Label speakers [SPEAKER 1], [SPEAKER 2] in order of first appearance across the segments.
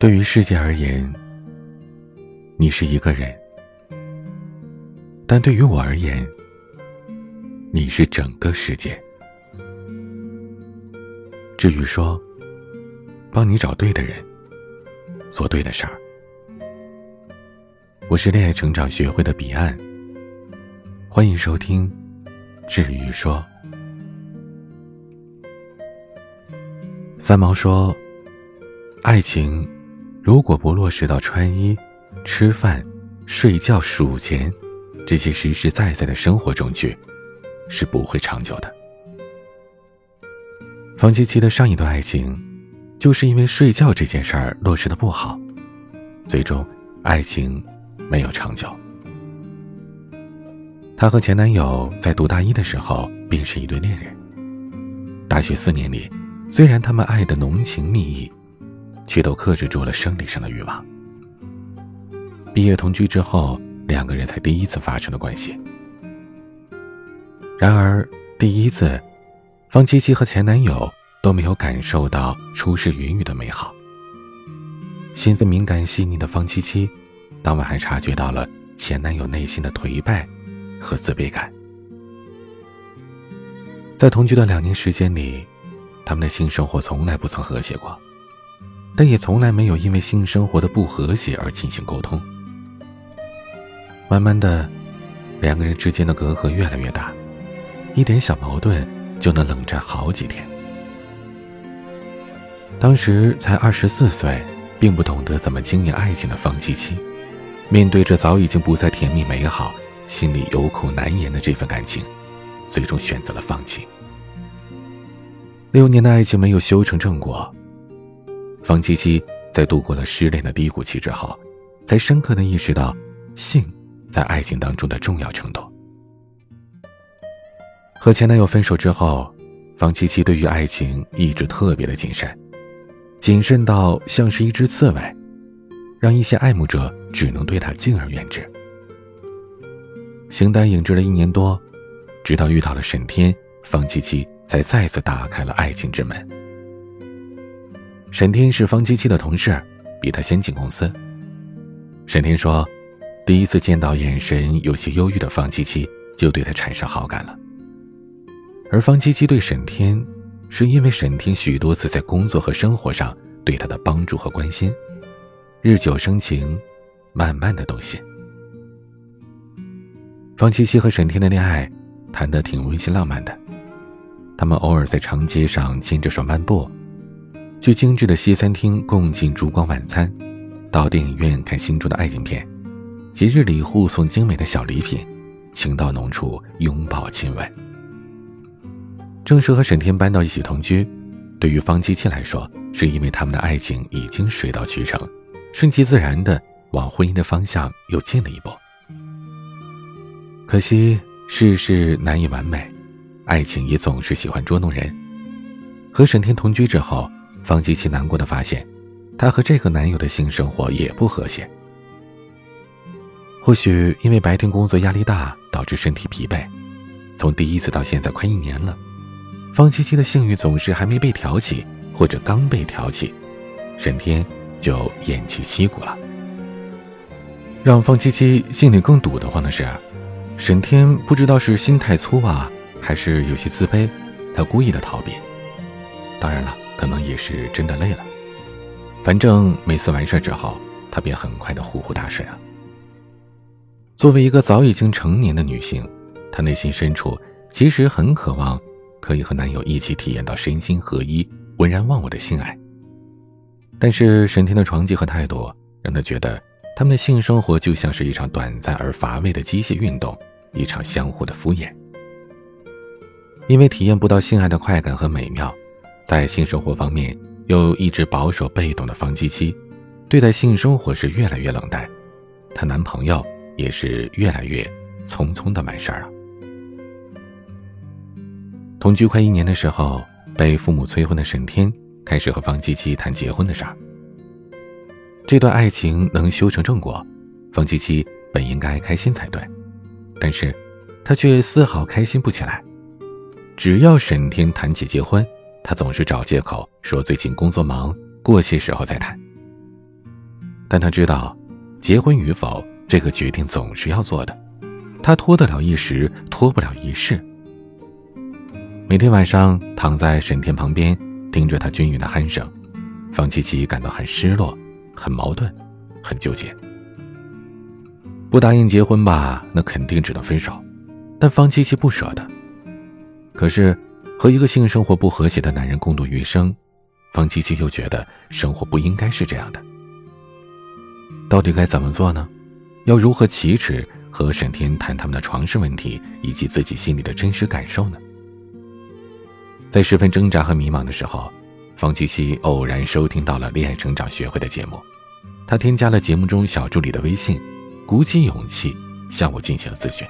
[SPEAKER 1] 对于世界而言，你是一个人；但对于我而言，你是整个世界。至于说，帮你找对的人，做对的事儿。我是恋爱成长学会的彼岸，欢迎收听《至于说》。三毛说：“爱情如果不落实到穿衣、吃饭、睡觉、数钱这些实实在在的生活中去，是不会长久的。”方七七的上一段爱情，就是因为睡觉这件事儿落实的不好，最终爱情。没有长久。她和前男友在读大一的时候便是一对恋人。大学四年里，虽然他们爱的浓情蜜意，却都克制住了生理上的欲望。毕业同居之后，两个人才第一次发生了关系。然而，第一次，方七七和前男友都没有感受到初试云雨的美好。心思敏感细腻的方七七。当晚还察觉到了前男友内心的颓败和自卑感。在同居的两年时间里，他们的性生活从来不曾和谐过，但也从来没有因为性生活的不和谐而进行沟通。慢慢的，两个人之间的隔阂越来越大，一点小矛盾就能冷战好几天。当时才二十四岁，并不懂得怎么经营爱情的方七七。面对着早已经不再甜蜜美好、心里有苦难言的这份感情，最终选择了放弃。六年的爱情没有修成正果。方七七在度过了失恋的低谷期之后，才深刻的意识到性在爱情当中的重要程度。和前男友分手之后，方七七对于爱情一直特别的谨慎，谨慎到像是一只刺猬。让一些爱慕者只能对他敬而远之。形单影只了一年多，直到遇到了沈天，方七七才再次打开了爱情之门。沈天是方七七的同事，比他先进公司。沈天说，第一次见到眼神有些忧郁的方七七，就对他产生好感了。而方七七对沈天，是因为沈天许多次在工作和生活上对他的帮助和关心。日久生情，慢慢的动心。方七七和沈天的恋爱谈得挺温馨浪漫的，他们偶尔在长街上牵着手漫步，去精致的西餐厅共进烛光晚餐，到电影院看心中的爱情片，节日里互送精美的小礼品，情到浓处拥抱亲吻。正式和沈天搬到一起同居，对于方七七来说，是因为他们的爱情已经水到渠成。顺其自然的往婚姻的方向又进了一步。可惜世事难以完美，爱情也总是喜欢捉弄人。和沈天同居之后，方七七难过的发现，她和这个男友的性生活也不和谐。或许因为白天工作压力大，导致身体疲惫，从第一次到现在快一年了，方七七的性欲总是还没被挑起，或者刚被挑起，沈天。就偃旗息鼓了。让方七七心里更堵得慌的是，沈天不知道是心太粗啊，还是有些自卑，他故意的逃避。当然了，可能也是真的累了。反正每次完事之后，他便很快的呼呼大睡了。作为一个早已经成年的女性，她内心深处其实很渴望可以和男友一起体验到身心合一、浑然忘我的性爱。但是沈天的床技和态度，让她觉得他们的性生活就像是一场短暂而乏味的机械运动，一场相互的敷衍。因为体验不到性爱的快感和美妙，在性生活方面又一直保守被动的方七七，对待性生活是越来越冷淡，她男朋友也是越来越匆匆的完事儿了。同居快一年的时候，被父母催婚的沈天。开始和方七七谈结婚的事儿。这段爱情能修成正果，方七七本应该开心才对，但是，她却丝毫开心不起来。只要沈天谈起结婚，他总是找借口说最近工作忙，过些时候再谈。但他知道，结婚与否这个决定总是要做的，他拖得了一时，拖不了一世。每天晚上躺在沈天旁边，听着他均匀的鼾声，方七七感到很失落、很矛盾、很纠结。不答应结婚吧，那肯定只能分手，但方七七不舍得。可是，和一个性生活不和谐的男人共度余生，方七七又觉得生活不应该是这样的。到底该怎么做呢？要如何启齿和沈天谈他们的床事问题，以及自己心里的真实感受呢？在十分挣扎和迷茫的时候，方七七偶然收听到了恋爱成长学会的节目，他添加了节目中小助理的微信，鼓起勇气向我进行了咨询。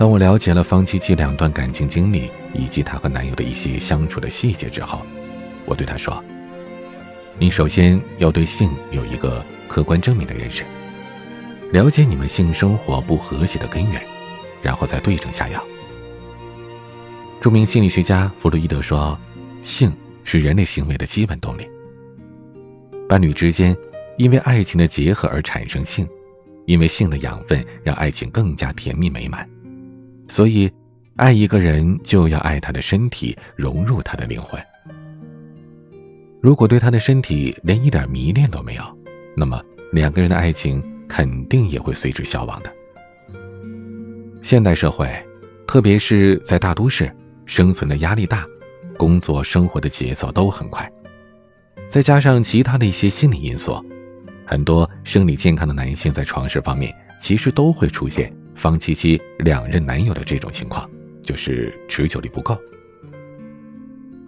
[SPEAKER 1] 当我了解了方七七两段感情经历以及她和男友的一些相处的细节之后，我对她说：“你首先要对性有一个客观正面的认识，了解你们性生活不和谐的根源，然后再对症下药。”著名心理学家弗洛伊德说：“性是人类行为的基本动力。伴侣之间因为爱情的结合而产生性，因为性的养分让爱情更加甜蜜美满。所以，爱一个人就要爱他的身体，融入他的灵魂。如果对他的身体连一点迷恋都没有，那么两个人的爱情肯定也会随之消亡的。现代社会，特别是在大都市。”生存的压力大，工作生活的节奏都很快，再加上其他的一些心理因素，很多生理健康的男性在床事方面其实都会出现方七七两任男友的这种情况，就是持久力不够。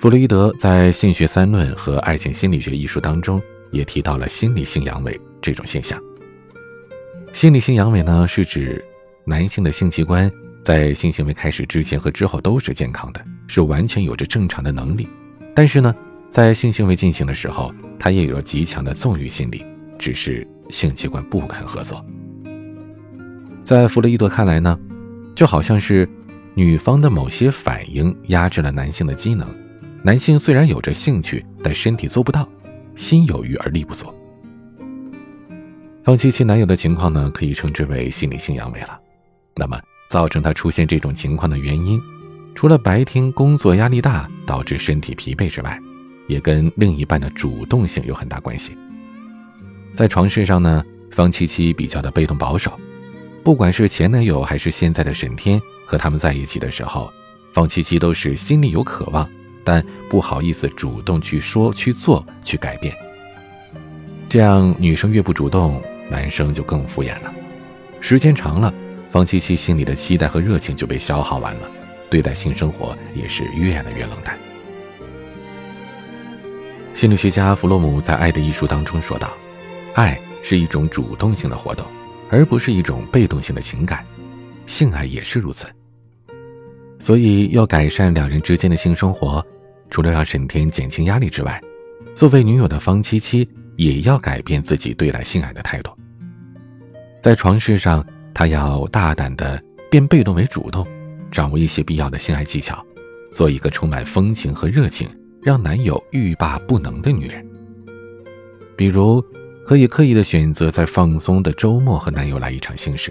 [SPEAKER 1] 弗洛伊德在《性学三论》和《爱情心理学》一书当中也提到了心理性阳痿这种现象。心理性阳痿呢，是指男性的性器官。在性行为开始之前和之后都是健康的，是完全有着正常的能力。但是呢，在性行为进行的时候，他也有极强的纵欲心理，只是性器官不肯合作。在弗洛伊德看来呢，就好像是女方的某些反应压制了男性的机能，男性虽然有着兴趣，但身体做不到，心有余而力不足。方七七男友的情况呢，可以称之为心理性阳痿了。那么。造成他出现这种情况的原因，除了白天工作压力大导致身体疲惫之外，也跟另一半的主动性有很大关系。在床事上呢，方七七比较的被动保守，不管是前男友还是现在的沈天，和他们在一起的时候，方七七都是心里有渴望，但不好意思主动去说、去做、去改变。这样女生越不主动，男生就更敷衍了，时间长了。方七七心里的期待和热情就被消耗完了，对待性生活也是越来越冷淡。心理学家弗洛姆在《爱的艺术》当中说道：“爱是一种主动性的活动，而不是一种被动性的情感，性爱也是如此。所以，要改善两人之间的性生活，除了让沈天减轻压力之外，作为女友的方七七也要改变自己对待性爱的态度，在床事上。”她要大胆的变被动为主动，掌握一些必要的性爱技巧，做一个充满风情和热情，让男友欲罢不能的女人。比如，可以刻意的选择在放松的周末和男友来一场性事，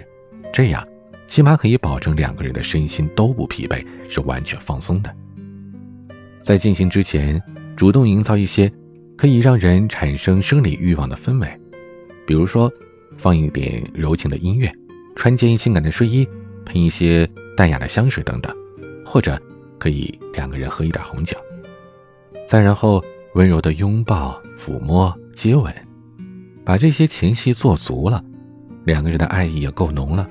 [SPEAKER 1] 这样起码可以保证两个人的身心都不疲惫，是完全放松的。在进行之前，主动营造一些可以让人产生生理欲望的氛围，比如说，放一点柔情的音乐。穿件性感的睡衣，喷一些淡雅的香水等等，或者可以两个人喝一点红酒，再然后温柔的拥抱、抚摸、接吻，把这些前戏做足了，两个人的爱意也够浓了。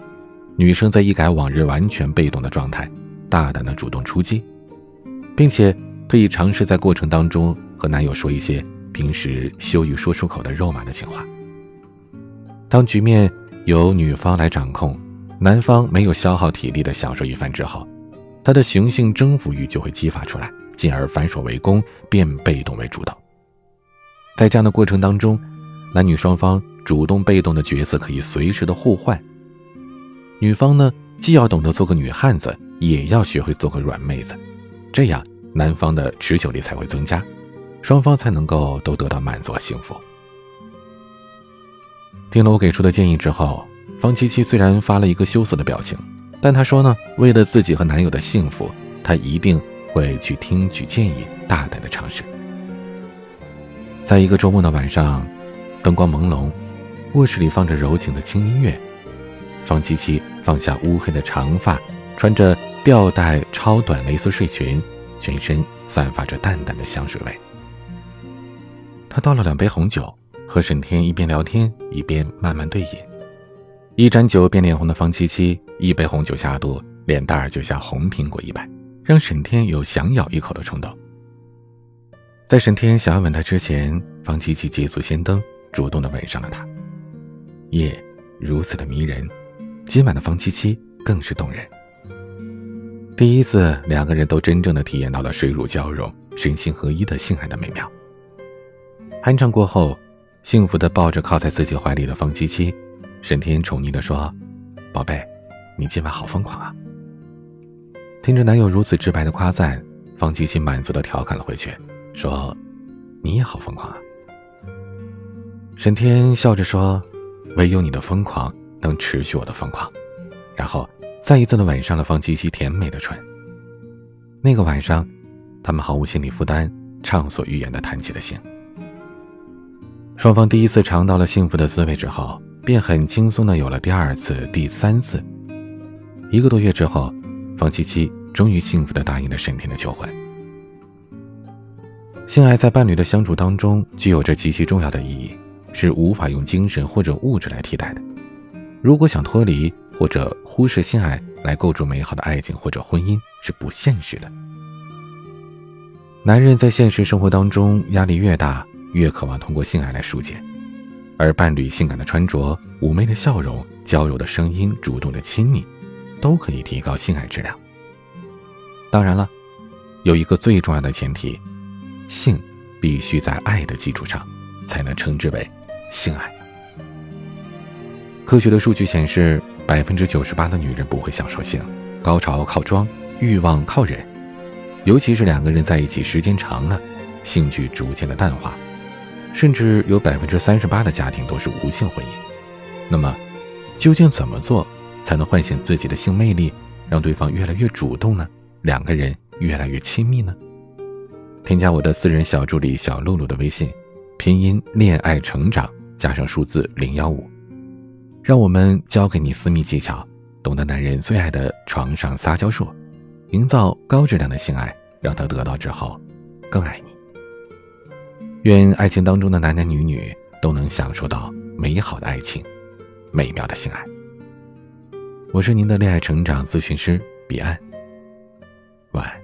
[SPEAKER 1] 女生在一改往日完全被动的状态，大胆的主动出击，并且可以尝试在过程当中和男友说一些平时羞于说出口的肉麻的情话。当局面。由女方来掌控，男方没有消耗体力的享受一番之后，他的雄性征服欲就会激发出来，进而反手为攻，变被动为主动。在这样的过程当中，男女双方主动被动的角色可以随时的互换。女方呢，既要懂得做个女汉子，也要学会做个软妹子，这样男方的持久力才会增加，双方才能够都得到满足和幸福。听了我给出的建议之后，方七七虽然发了一个羞涩的表情，但她说呢，为了自己和男友的幸福，她一定会去听取建议，大胆的尝试。在一个周末的晚上，灯光朦胧，卧室里放着柔情的轻音乐，方七七放下乌黑的长发，穿着吊带超短蕾丝睡裙，全身散发着淡淡的香水味。他倒了两杯红酒，和沈天一边聊天一边慢慢对饮。一盏酒变脸红的方七七，一杯红酒下肚，脸蛋儿就像红苹果一般，让沈天有想咬一口的冲动。在沈天想要吻她之前，方七七借足先登，主动的吻上了她。夜如此的迷人，今晚的方七七更是动人。第一次，两个人都真正的体验到了水乳交融、身心合一的性爱的美妙。酣畅过后，幸福的抱着靠在自己怀里的方七七，沈天宠溺的说：“宝贝，你今晚好疯狂啊！”听着男友如此直白的夸赞，方七七满足的调侃了回去，说：“你也好疯狂啊！”沈天笑着说：“唯有你的疯狂能持续我的疯狂。”然后再一次的吻上了方七七甜美的唇。那个晚上，他们毫无心理负担，畅所欲言的谈起了性。双方第一次尝到了幸福的滋味之后，便很轻松的有了第二次、第三次。一个多月之后，方七七终于幸福的答应了沈天的求婚。性爱在伴侣的相处当中具有着极其重要的意义，是无法用精神或者物质来替代的。如果想脱离或者忽视性爱来构筑美好的爱情或者婚姻，是不现实的。男人在现实生活当中压力越大。越渴望通过性爱来疏解，而伴侣性感的穿着、妩媚的笑容、娇柔的声音、主动的亲昵，都可以提高性爱质量。当然了，有一个最重要的前提，性必须在爱的基础上，才能称之为性爱。科学的数据显示，百分之九十八的女人不会享受性，高潮靠装，欲望靠忍，尤其是两个人在一起时间长了，兴趣逐渐的淡化。甚至有百分之三十八的家庭都是无性婚姻。那么，究竟怎么做才能唤醒自己的性魅力，让对方越来越主动呢？两个人越来越亲密呢？添加我的私人小助理小露露的微信，拼音恋爱成长加上数字零幺五，让我们教给你私密技巧，懂得男人最爱的床上撒娇术，营造高质量的性爱，让他得到之后更爱你。愿爱情当中的男男女女都能享受到美好的爱情，美妙的性爱。我是您的恋爱成长咨询师彼岸。晚安